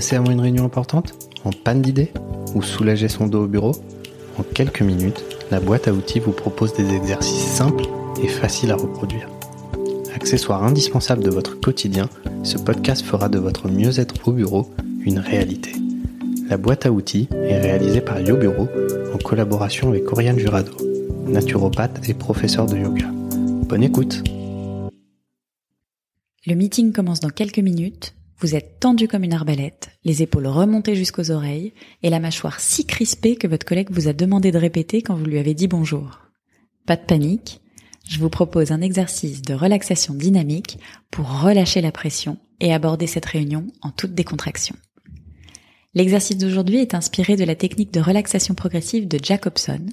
stressé avant une réunion importante En panne d'idées Ou soulager son dos au bureau En quelques minutes, la boîte à outils vous propose des exercices simples et faciles à reproduire. Accessoire indispensable de votre quotidien, ce podcast fera de votre mieux-être au bureau une réalité. La boîte à outils est réalisée par YoBureau en collaboration avec Oriane Jurado, naturopathe et professeur de yoga. Bonne écoute Le meeting commence dans quelques minutes, vous êtes tendu comme une arbalète, les épaules remontées jusqu'aux oreilles et la mâchoire si crispée que votre collègue vous a demandé de répéter quand vous lui avez dit bonjour. Pas de panique, je vous propose un exercice de relaxation dynamique pour relâcher la pression et aborder cette réunion en toute décontraction. L'exercice d'aujourd'hui est inspiré de la technique de relaxation progressive de Jacobson,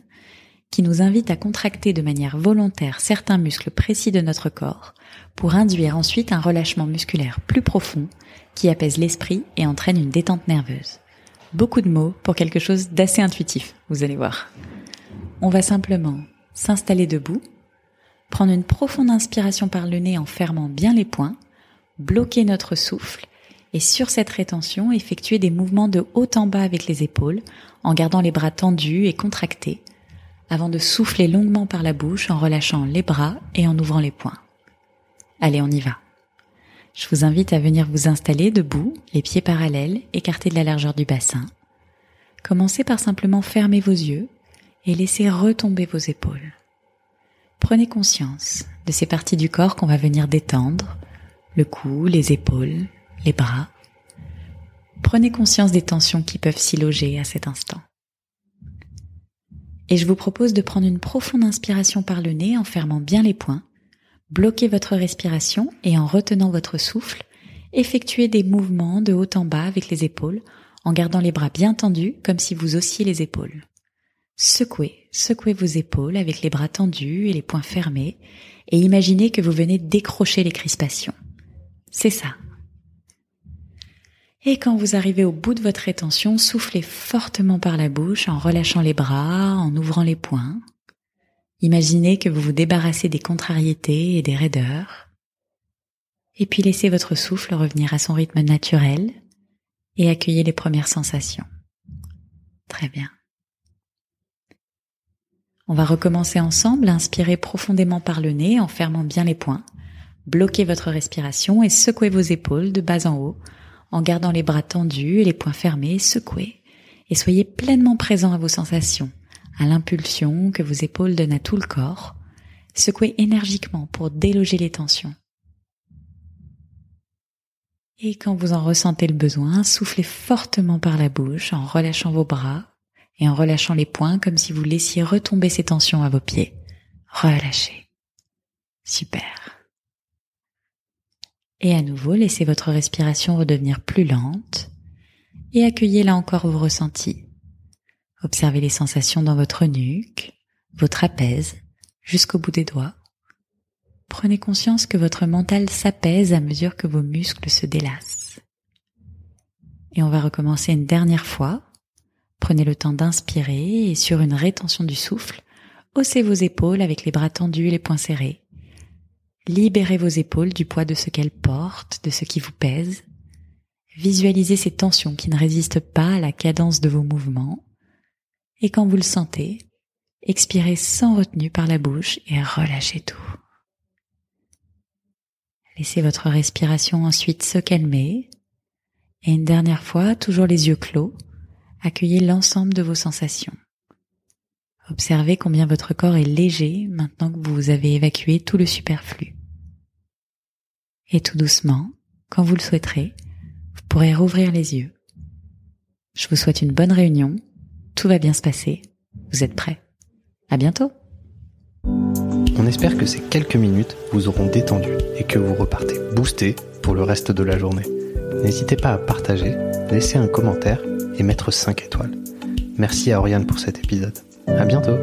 qui nous invite à contracter de manière volontaire certains muscles précis de notre corps pour induire ensuite un relâchement musculaire plus profond qui apaise l'esprit et entraîne une détente nerveuse. Beaucoup de mots pour quelque chose d'assez intuitif, vous allez voir. On va simplement s'installer debout, prendre une profonde inspiration par le nez en fermant bien les poings, bloquer notre souffle et sur cette rétention, effectuer des mouvements de haut en bas avec les épaules, en gardant les bras tendus et contractés, avant de souffler longuement par la bouche en relâchant les bras et en ouvrant les poings. Allez, on y va. Je vous invite à venir vous installer debout, les pieds parallèles, écartés de la largeur du bassin. Commencez par simplement fermer vos yeux et laisser retomber vos épaules. Prenez conscience de ces parties du corps qu'on va venir détendre, le cou, les épaules, les bras. Prenez conscience des tensions qui peuvent s'y loger à cet instant. Et je vous propose de prendre une profonde inspiration par le nez en fermant bien les poings, bloquez votre respiration et en retenant votre souffle, effectuez des mouvements de haut en bas avec les épaules en gardant les bras bien tendus comme si vous haussiez les épaules. Secouez, secouez vos épaules avec les bras tendus et les poings fermés et imaginez que vous venez décrocher les crispations. C'est ça, et quand vous arrivez au bout de votre rétention, soufflez fortement par la bouche en relâchant les bras, en ouvrant les poings. Imaginez que vous vous débarrassez des contrariétés et des raideurs. Et puis laissez votre souffle revenir à son rythme naturel et accueillez les premières sensations. Très bien. On va recommencer ensemble, inspirez profondément par le nez en fermant bien les poings, bloquez votre respiration et secouez vos épaules de bas en haut en gardant les bras tendus et les poings fermés, secouez, et soyez pleinement présent à vos sensations, à l'impulsion que vos épaules donnent à tout le corps. Secouez énergiquement pour déloger les tensions. Et quand vous en ressentez le besoin, soufflez fortement par la bouche en relâchant vos bras et en relâchant les poings comme si vous laissiez retomber ces tensions à vos pieds. Relâchez. Super. Et à nouveau, laissez votre respiration redevenir plus lente et accueillez là encore vos ressentis. Observez les sensations dans votre nuque, votre trapèze, jusqu'au bout des doigts. Prenez conscience que votre mental s'apaise à mesure que vos muscles se délassent. Et on va recommencer une dernière fois. Prenez le temps d'inspirer et sur une rétention du souffle, haussez vos épaules avec les bras tendus et les poings serrés. Libérez vos épaules du poids de ce qu'elles portent, de ce qui vous pèse. Visualisez ces tensions qui ne résistent pas à la cadence de vos mouvements. Et quand vous le sentez, expirez sans retenue par la bouche et relâchez tout. Laissez votre respiration ensuite se calmer. Et une dernière fois, toujours les yeux clos, accueillez l'ensemble de vos sensations. Observez combien votre corps est léger maintenant que vous avez évacué tout le superflu. Et tout doucement, quand vous le souhaiterez, vous pourrez rouvrir les yeux. Je vous souhaite une bonne réunion. Tout va bien se passer. Vous êtes prêts. À bientôt. On espère que ces quelques minutes vous auront détendu et que vous repartez boosté pour le reste de la journée. N'hésitez pas à partager, laisser un commentaire et mettre 5 étoiles. Merci à Oriane pour cet épisode. À bientôt.